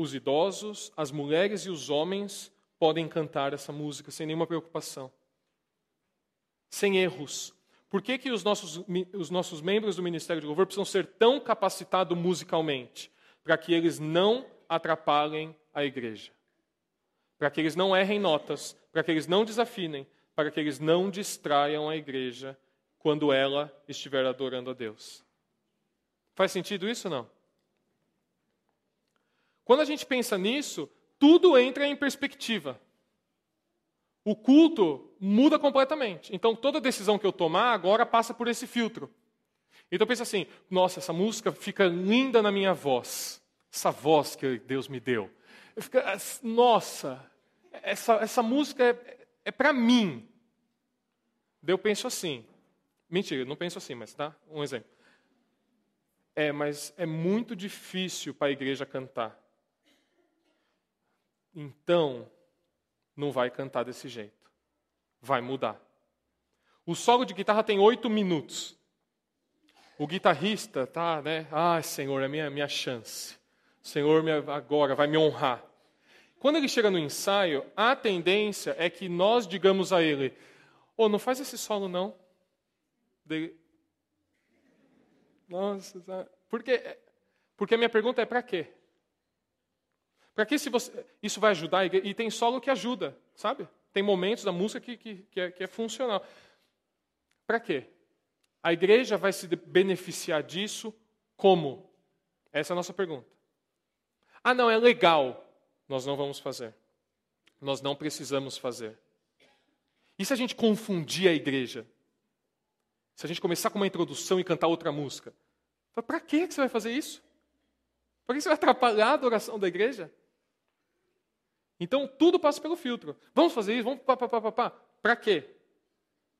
os idosos, as mulheres e os homens podem cantar essa música sem nenhuma preocupação, sem erros. Por que, que os, nossos, os nossos membros do Ministério de Louvor precisam ser tão capacitados musicalmente? Para que eles não atrapalhem a igreja. Para que eles não errem notas, para que eles não desafinem, para que eles não distraiam a igreja quando ela estiver adorando a Deus. Faz sentido isso ou não? Quando a gente pensa nisso, tudo entra em perspectiva. O culto muda completamente. Então, toda decisão que eu tomar agora passa por esse filtro. Então pensa assim: nossa, essa música fica linda na minha voz, essa voz que Deus me deu. Fico, nossa, essa, essa música é, é para mim. Daí eu penso assim. Mentira, não penso assim, mas tá? Um exemplo. É, mas é muito difícil para a igreja cantar. Então, não vai cantar desse jeito. Vai mudar. O solo de guitarra tem oito minutos. O guitarrista tá, né? Ah, Senhor, é minha minha chance. Senhor me, agora vai me honrar. Quando ele chega no ensaio, a tendência é que nós digamos a ele: "Oh, não faz esse solo não". Dele, Nossa, porque porque a minha pergunta é para quê? Para que se você, isso vai ajudar? E tem solo que ajuda, sabe? Tem momentos da música que, que, que, é, que é funcional. Para quê? A igreja vai se beneficiar disso como? Essa é a nossa pergunta. Ah, não, é legal. Nós não vamos fazer. Nós não precisamos fazer. E se a gente confundir a igreja? Se a gente começar com uma introdução e cantar outra música? Para que você vai fazer isso? Para que você vai atrapalhar a adoração da igreja? Então tudo passa pelo filtro. Vamos fazer isso? Vamos pá, pá, pá, pá. Para quê?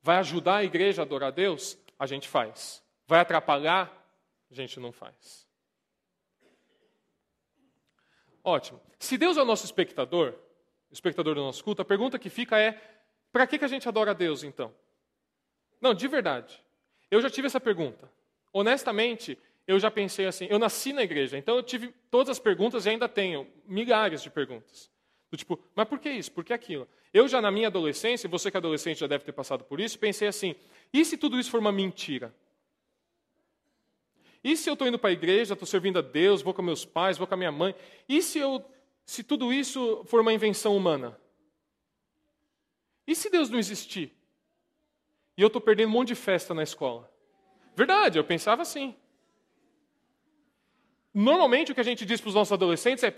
Vai ajudar a igreja a adorar a Deus? A gente faz. Vai atrapalhar? A gente não faz. Ótimo. Se Deus é o nosso espectador, o espectador do nosso culto, a pergunta que fica é: para que, que a gente adora a Deus então? Não, de verdade. Eu já tive essa pergunta. Honestamente, eu já pensei assim. Eu nasci na igreja, então eu tive todas as perguntas e ainda tenho milhares de perguntas. Do tipo, mas por que isso? Por que aquilo? Eu já na minha adolescência, você que é adolescente já deve ter passado por isso, pensei assim: e se tudo isso for uma mentira? E se eu estou indo para a igreja, estou servindo a Deus, vou com meus pais, vou com a minha mãe? E se, eu, se tudo isso for uma invenção humana? E se Deus não existir? E eu estou perdendo um monte de festa na escola? Verdade, eu pensava assim. Normalmente o que a gente diz para os nossos adolescentes é: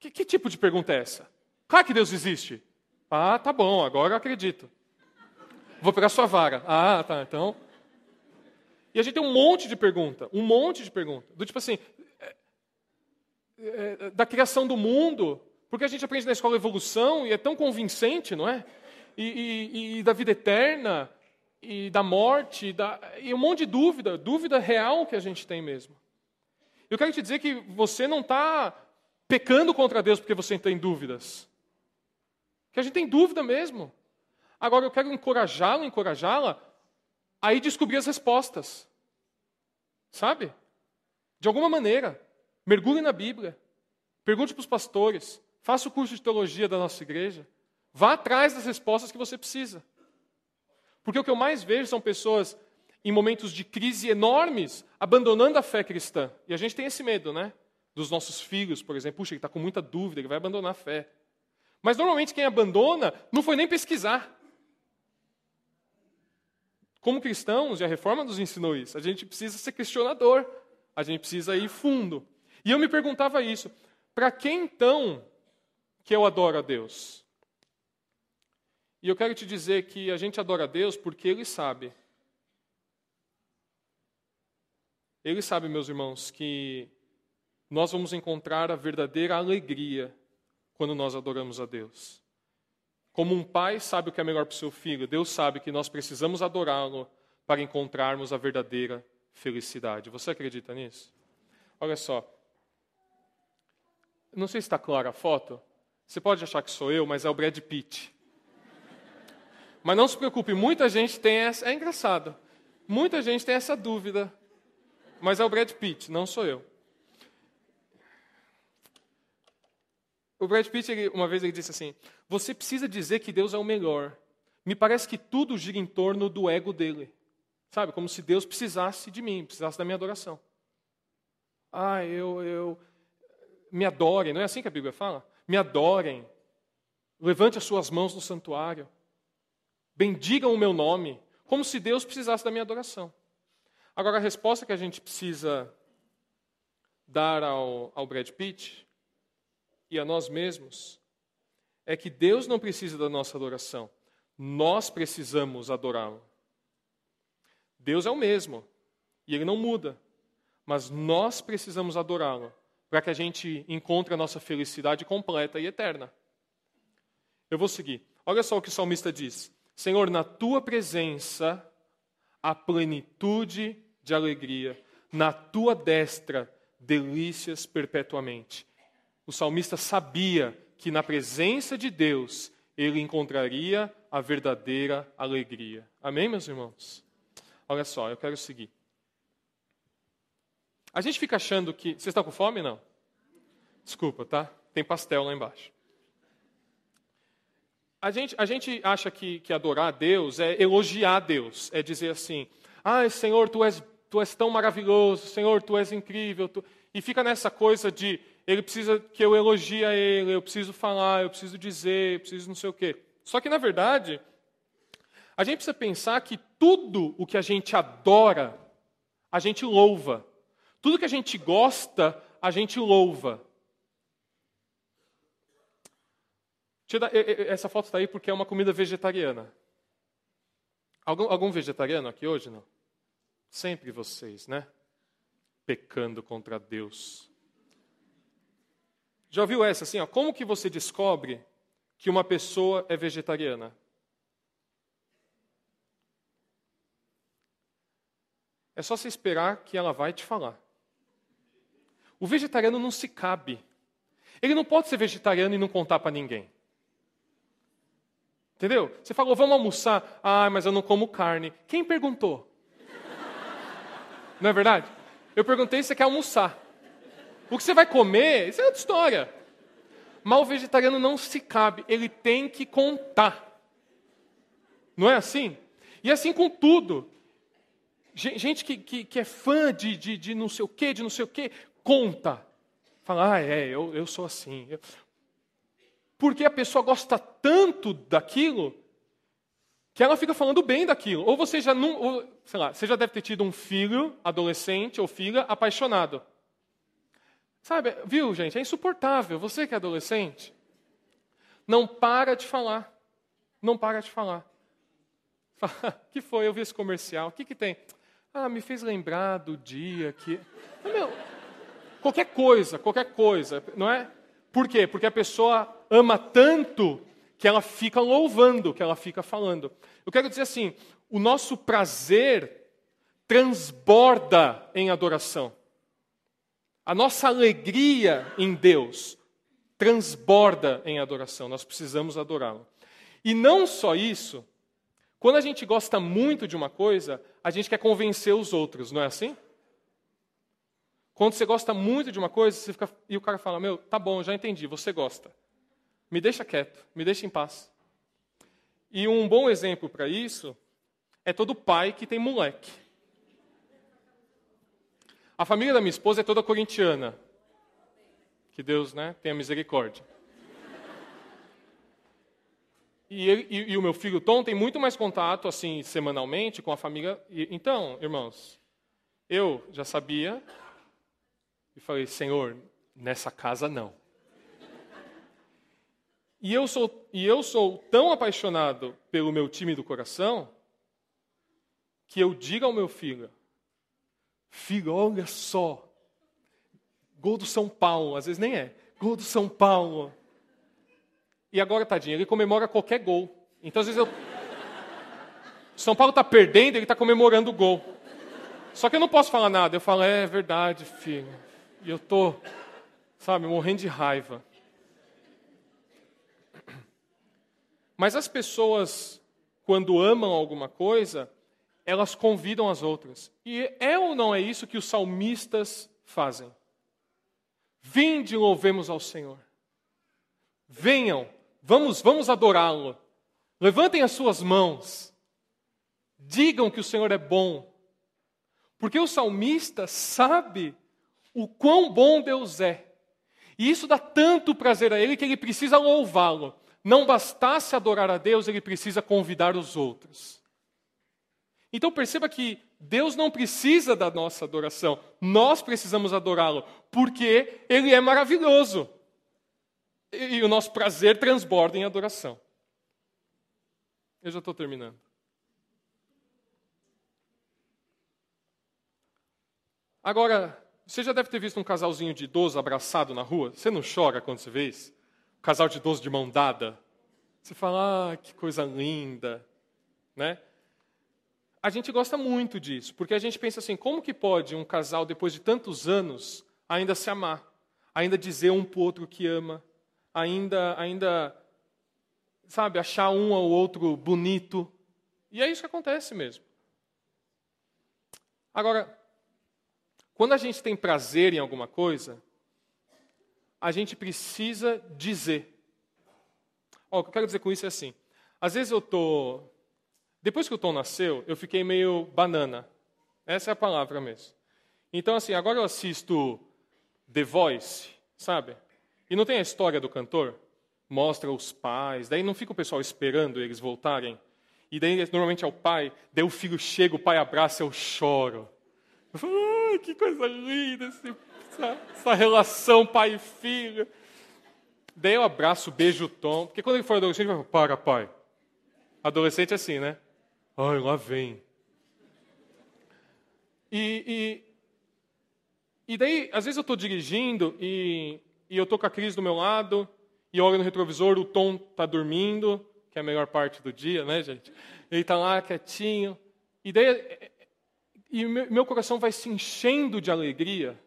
que, que tipo de pergunta é essa? Claro que Deus existe. Ah, tá bom, agora eu acredito. Vou pegar sua vara. Ah, tá, então. E a gente tem um monte de pergunta, um monte de pergunta. Do tipo assim, é, é, da criação do mundo, porque a gente aprende na escola evolução e é tão convincente, não é? E, e, e da vida eterna, e da morte, e, da, e um monte de dúvida, dúvida real que a gente tem mesmo. Eu quero te dizer que você não está pecando contra Deus porque você tem dúvidas. Que a gente tem dúvida mesmo. Agora eu quero encorajá-lo, encorajá-la a ir descobrir as respostas. Sabe? De alguma maneira. Mergulhe na Bíblia. Pergunte para os pastores. Faça o curso de teologia da nossa igreja. Vá atrás das respostas que você precisa. Porque o que eu mais vejo são pessoas em momentos de crise enormes abandonando a fé cristã. E a gente tem esse medo, né? Dos nossos filhos, por exemplo. Puxa, ele está com muita dúvida, ele vai abandonar a fé. Mas normalmente quem abandona não foi nem pesquisar. Como cristãos, e a reforma nos ensinou isso, a gente precisa ser questionador, a gente precisa ir fundo. E eu me perguntava isso: para quem então que eu adoro a Deus? E eu quero te dizer que a gente adora a Deus porque Ele sabe. Ele sabe, meus irmãos, que nós vamos encontrar a verdadeira alegria quando nós adoramos a Deus. Como um pai sabe o que é melhor para o seu filho, Deus sabe que nós precisamos adorá-lo para encontrarmos a verdadeira felicidade. Você acredita nisso? Olha só. Não sei se está clara a foto. Você pode achar que sou eu, mas é o Brad Pitt. Mas não se preocupe, muita gente tem essa. É engraçado. Muita gente tem essa dúvida. Mas é o Brad Pitt, não sou eu. O Brad Pitt, ele, uma vez, ele disse assim: Você precisa dizer que Deus é o melhor. Me parece que tudo gira em torno do ego dele. Sabe? Como se Deus precisasse de mim, precisasse da minha adoração. Ah, eu, eu. Me adorem, não é assim que a Bíblia fala? Me adorem. Levante as suas mãos no santuário. Bendigam o meu nome. Como se Deus precisasse da minha adoração. Agora, a resposta que a gente precisa dar ao, ao Brad Pitt e a nós mesmos é que Deus não precisa da nossa adoração, nós precisamos adorá-lo. Deus é o mesmo, E ele não muda. Mas nós precisamos adorá-lo para que a gente encontre a nossa felicidade completa e eterna. Eu vou seguir. Olha só o que o salmista diz: Senhor, na tua presença há plenitude de alegria, na tua destra delícias perpetuamente. O salmista sabia que na presença de Deus ele encontraria a verdadeira alegria. Amém, meus irmãos? Olha só, eu quero seguir. A gente fica achando que. Vocês estão com fome? Não? Desculpa, tá? Tem pastel lá embaixo. A gente, a gente acha que, que adorar a Deus é elogiar Deus, é dizer assim: ah, Senhor, tu és, tu és tão maravilhoso, Senhor, tu és incrível. Tu... E fica nessa coisa de ele precisa que eu elogie a ele, eu preciso falar, eu preciso dizer, eu preciso não sei o quê. Só que, na verdade, a gente precisa pensar que tudo o que a gente adora, a gente louva. Tudo que a gente gosta, a gente louva. Essa foto está aí porque é uma comida vegetariana. Algum, algum vegetariano aqui hoje? Não? Sempre vocês, né? Pecando contra Deus. Já ouviu essa assim? Ó, como que você descobre que uma pessoa é vegetariana? É só você esperar que ela vai te falar. O vegetariano não se cabe. Ele não pode ser vegetariano e não contar para ninguém. Entendeu? Você falou, vamos almoçar. Ah, mas eu não como carne. Quem perguntou? Não é verdade? Eu perguntei se você quer almoçar. O que você vai comer, isso é outra história. Mas o vegetariano não se cabe, ele tem que contar. Não é assim? E assim com tudo. Gente que, que, que é fã de, de, de, não sei o quê, de não sei o quê, conta. Fala, ah, é, eu, eu sou assim. Porque a pessoa gosta tanto daquilo que ela fica falando bem daquilo. Ou você já não, ou, sei lá, você já deve ter tido um filho, adolescente ou filha apaixonado. Sabe, viu, gente? É insuportável. Você que é adolescente, não para de falar. Não para de falar. O que foi? Eu vi esse comercial. O que, que tem? Ah, me fez lembrar do dia que. Meu, qualquer coisa, qualquer coisa, não é? Por quê? Porque a pessoa ama tanto que ela fica louvando, que ela fica falando. Eu quero dizer assim: o nosso prazer transborda em adoração. A nossa alegria em Deus transborda em adoração. Nós precisamos adorá-lo. E não só isso, quando a gente gosta muito de uma coisa, a gente quer convencer os outros, não é assim? Quando você gosta muito de uma coisa, você fica, e o cara fala: Meu, tá bom, já entendi, você gosta. Me deixa quieto, me deixa em paz. E um bom exemplo para isso é todo pai que tem moleque. A família da minha esposa é toda corintiana. Que Deus né, tenha misericórdia. E, ele, e, e, o meu filho Tom tem muito mais contato, assim, semanalmente com a família. E, então, irmãos, eu já sabia e falei, Senhor, nessa casa não. E eu sou, e eu sou tão apaixonado pelo meu time do coração que eu digo ao meu filho, Filho, olha só. Gol do São Paulo, às vezes nem é. Gol do São Paulo. E agora, tadinho, ele comemora qualquer gol. Então, às vezes eu. São Paulo está perdendo, ele está comemorando o gol. Só que eu não posso falar nada. Eu falo, é, é verdade, filho. E eu tô, sabe, morrendo de raiva. Mas as pessoas, quando amam alguma coisa, elas convidam as outras. E é ou não é isso que os salmistas fazem? Vinde louvemos ao Senhor. Venham, vamos, vamos adorá-lo. Levantem as suas mãos. Digam que o Senhor é bom. Porque o salmista sabe o quão bom Deus é. E isso dá tanto prazer a ele que ele precisa louvá-lo. Não bastasse adorar a Deus, ele precisa convidar os outros. Então perceba que Deus não precisa da nossa adoração, nós precisamos adorá-lo, porque Ele é maravilhoso. E o nosso prazer transborda em adoração. Eu já estou terminando. Agora, você já deve ter visto um casalzinho de idoso abraçado na rua? Você não chora quando você vê isso? Um casal de idoso de mão dada? Você fala, ah, que coisa linda, né? A gente gosta muito disso, porque a gente pensa assim, como que pode um casal, depois de tantos anos, ainda se amar? Ainda dizer um para o outro que ama? Ainda, ainda, sabe, achar um ao outro bonito? E é isso que acontece mesmo. Agora, quando a gente tem prazer em alguma coisa, a gente precisa dizer. Ó, o que eu quero dizer com isso é assim. Às vezes eu tô, depois que o Tom nasceu, eu fiquei meio banana. Essa é a palavra mesmo. Então assim, agora eu assisto The Voice, sabe? E não tem a história do cantor, mostra os pais, daí não fica o pessoal esperando eles voltarem. E daí normalmente é o pai, daí o filho chega, o pai abraça, eu choro. Eu falo, ah, que coisa linda esse, essa, essa, relação pai e filho. Daí eu abraço, beijo o Tom, porque quando ele for adolescente, ele vai falar, para, pai. Adolescente é assim, né? Ai, lá vem. E, e, e daí, às vezes eu estou dirigindo e, e eu estou com a Cris do meu lado, e olho no retrovisor, o Tom está dormindo, que é a melhor parte do dia, né, gente? Ele está lá quietinho. E daí e meu coração vai se enchendo de alegria.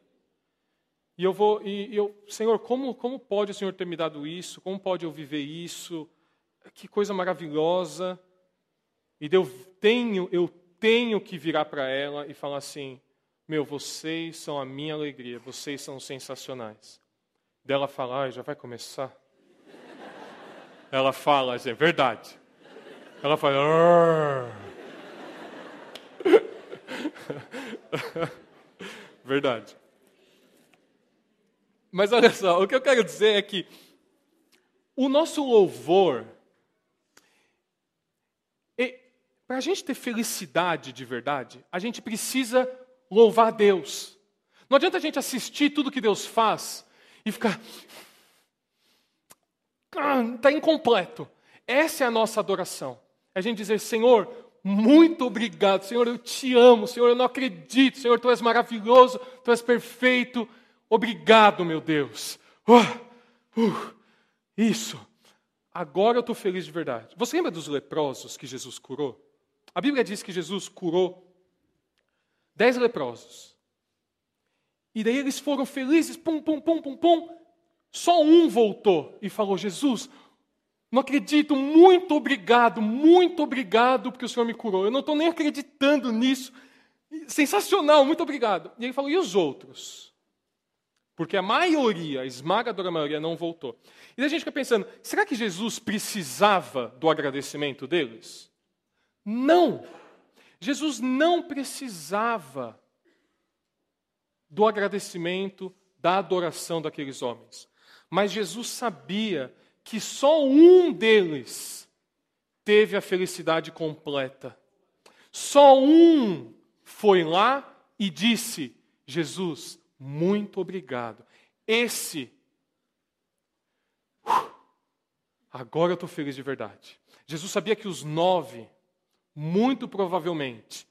E eu vou, e eu, Senhor, como, como pode o Senhor ter me dado isso? Como pode eu viver isso? Que coisa maravilhosa. E eu tenho, eu tenho que virar para ela e falar assim: Meu, vocês são a minha alegria, vocês são sensacionais. Dela falar, ah, já vai começar. Ela fala, é verdade. Ela fala, Arr! Verdade. Mas olha só, o que eu quero dizer é que o nosso louvor, para a gente ter felicidade de verdade, a gente precisa louvar Deus. Não adianta a gente assistir tudo que Deus faz e ficar. Está incompleto. Essa é a nossa adoração. É a gente dizer, Senhor, muito obrigado, Senhor, eu te amo, Senhor, eu não acredito, Senhor, tu és maravilhoso, tu és perfeito. Obrigado, meu Deus. Uh, uh, isso. Agora eu estou feliz de verdade. Você lembra dos leprosos que Jesus curou? A Bíblia diz que Jesus curou dez leprosos. E daí eles foram felizes, pum, pum, pum, pum, pum. Só um voltou e falou: Jesus, não acredito, muito obrigado, muito obrigado porque o Senhor me curou. Eu não estou nem acreditando nisso. Sensacional, muito obrigado. E ele falou: e os outros? Porque a maioria, a esmagadora maioria, não voltou. E a gente fica pensando: será que Jesus precisava do agradecimento deles? Não. Jesus não precisava do agradecimento, da adoração daqueles homens. Mas Jesus sabia que só um deles teve a felicidade completa. Só um foi lá e disse: Jesus, muito obrigado. Esse, agora eu estou feliz de verdade. Jesus sabia que os nove, muito provavelmente,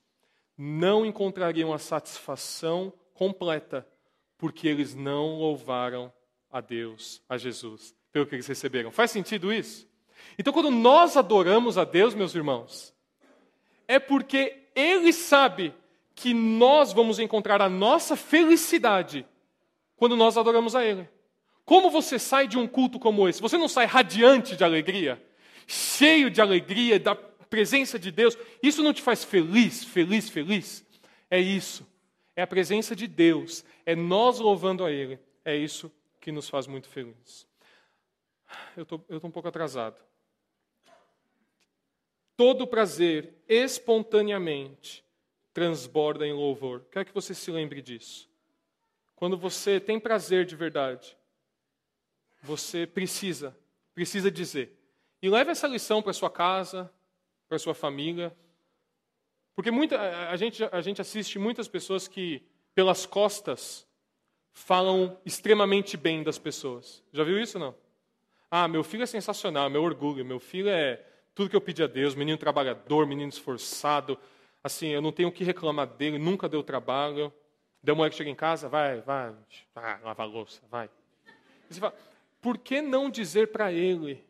não encontrariam a satisfação completa, porque eles não louvaram a Deus, a Jesus, pelo que eles receberam. Faz sentido isso? Então, quando nós adoramos a Deus, meus irmãos, é porque Ele sabe que nós vamos encontrar a nossa felicidade quando nós adoramos a Ele. Como você sai de um culto como esse? Você não sai radiante de alegria, cheio de alegria, da presença de Deus? Isso não te faz feliz, feliz, feliz? É isso. É a presença de Deus, é nós louvando a Ele. É isso que nos faz muito felizes eu tô, estou um pouco atrasado. Todo prazer, espontaneamente, transborda em louvor. Quero que você se lembre disso. Quando você tem prazer de verdade, você precisa, precisa dizer. E leve essa lição para sua casa, para sua família. Porque muita, a, gente, a gente assiste muitas pessoas que, pelas costas, falam extremamente bem das pessoas. Já viu isso não? Ah, meu filho é sensacional, meu orgulho, meu filho é tudo que eu pedi a Deus, menino trabalhador, menino esforçado. Assim, eu não tenho o que reclamar dele, nunca deu trabalho. Daí a mulher que chega em casa, vai, vai, vai lavar a louça, vai. E você fala, por que não dizer para ele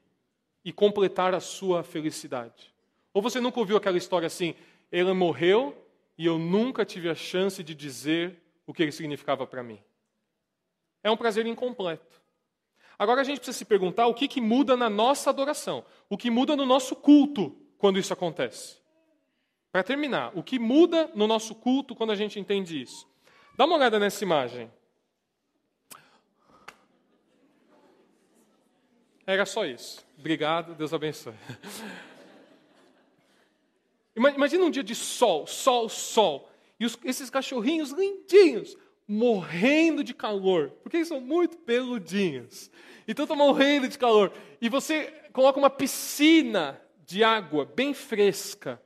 e completar a sua felicidade? Ou você nunca ouviu aquela história assim, ele morreu e eu nunca tive a chance de dizer o que ele significava para mim. É um prazer incompleto. Agora a gente precisa se perguntar o que, que muda na nossa adoração, o que muda no nosso culto quando isso acontece. Para terminar, o que muda no nosso culto quando a gente entende isso? Dá uma olhada nessa imagem. Era só isso. Obrigado, Deus abençoe. Imagina um dia de sol, sol, sol. E os, esses cachorrinhos lindinhos, morrendo de calor, porque eles são muito peludinhos. Então estão morrendo de calor. E você coloca uma piscina de água bem fresca.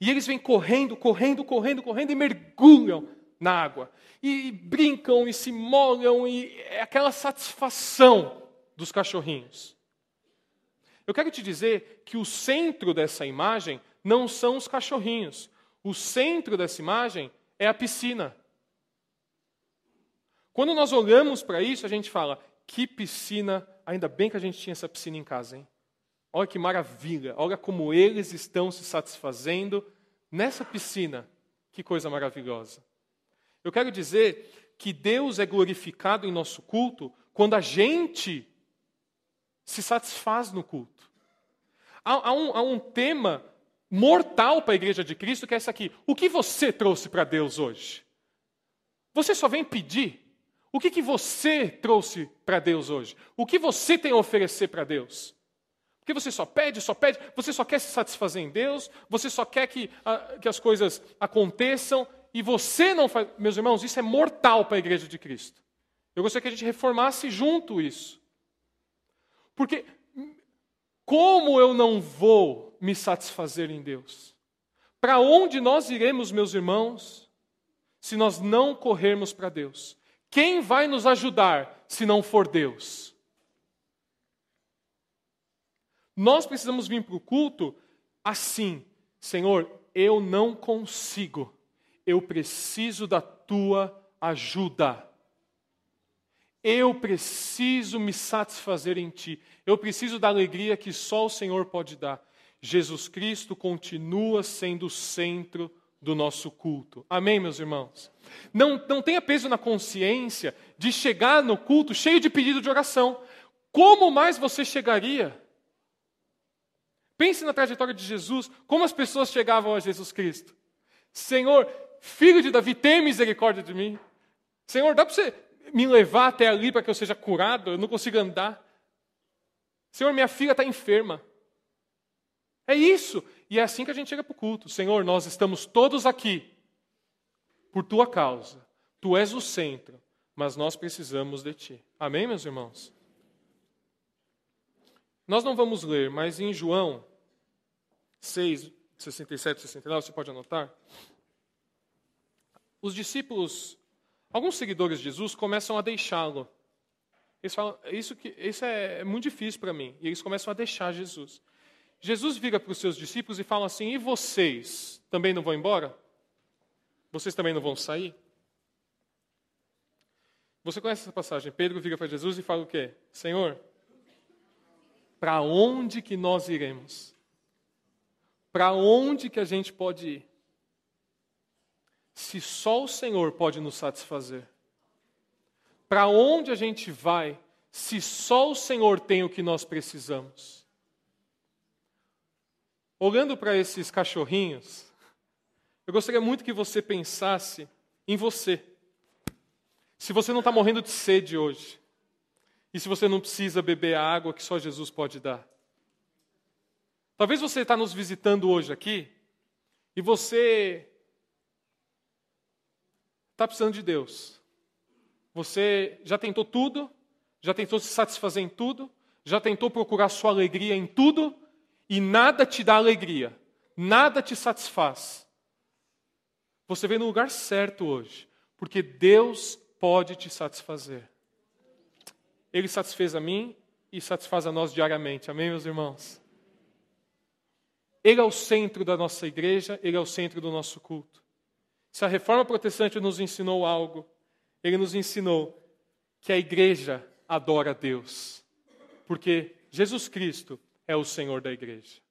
E eles vêm correndo, correndo, correndo, correndo e mergulham na água. E brincam e se molham, e é aquela satisfação dos cachorrinhos. Eu quero te dizer que o centro dessa imagem não são os cachorrinhos. O centro dessa imagem é a piscina. Quando nós olhamos para isso, a gente fala: que piscina, ainda bem que a gente tinha essa piscina em casa, hein? Olha que maravilha, olha como eles estão se satisfazendo nessa piscina. Que coisa maravilhosa. Eu quero dizer que Deus é glorificado em nosso culto quando a gente se satisfaz no culto. Há, há, um, há um tema mortal para a igreja de Cristo que é essa aqui. O que você trouxe para Deus hoje? Você só vem pedir? O que, que você trouxe para Deus hoje? O que você tem a oferecer para Deus? Porque você só pede, só pede, você só quer se satisfazer em Deus, você só quer que, uh, que as coisas aconteçam e você não faz. Meus irmãos, isso é mortal para a igreja de Cristo. Eu gostaria que a gente reformasse junto isso. Porque como eu não vou me satisfazer em Deus? Para onde nós iremos, meus irmãos, se nós não corrermos para Deus? Quem vai nos ajudar se não for Deus? Nós precisamos vir para o culto assim, Senhor, eu não consigo, eu preciso da tua ajuda. Eu preciso me satisfazer em Ti. Eu preciso da alegria que só o Senhor pode dar. Jesus Cristo continua sendo o centro do nosso culto. Amém, meus irmãos? Não, não tenha peso na consciência de chegar no culto cheio de pedido de oração. Como mais você chegaria? Pense na trajetória de Jesus, como as pessoas chegavam a Jesus Cristo. Senhor, filho de Davi, tem misericórdia de mim. Senhor, dá para você me levar até ali para que eu seja curado? Eu não consigo andar. Senhor, minha filha está enferma. É isso. E é assim que a gente chega para o culto. Senhor, nós estamos todos aqui por tua causa. Tu és o centro, mas nós precisamos de ti. Amém, meus irmãos? Nós não vamos ler, mas em João 6, 67 e 69, você pode anotar. Os discípulos, alguns seguidores de Jesus, começam a deixá-lo. Eles falam, isso, que, isso é muito difícil para mim. E eles começam a deixar Jesus. Jesus vira para os seus discípulos e fala assim: E vocês também não vão embora? Vocês também não vão sair? Você conhece essa passagem? Pedro vira para Jesus e fala o quê? Senhor, para onde que nós iremos? Para onde que a gente pode ir? Se só o Senhor pode nos satisfazer. Para onde a gente vai se só o Senhor tem o que nós precisamos? Olhando para esses cachorrinhos, eu gostaria muito que você pensasse em você. Se você não está morrendo de sede hoje, e se você não precisa beber a água que só Jesus pode dar. Talvez você está nos visitando hoje aqui e você está precisando de Deus. Você já tentou tudo, já tentou se satisfazer em tudo, já tentou procurar sua alegria em tudo, e nada te dá alegria, nada te satisfaz, você vem no lugar certo hoje, porque Deus pode te satisfazer. Ele satisfez a mim e satisfaz a nós diariamente. Amém, meus irmãos? Ele é o centro da nossa igreja, ele é o centro do nosso culto. Se a reforma protestante nos ensinou algo, ele nos ensinou que a igreja adora a Deus, porque Jesus Cristo é o Senhor da igreja.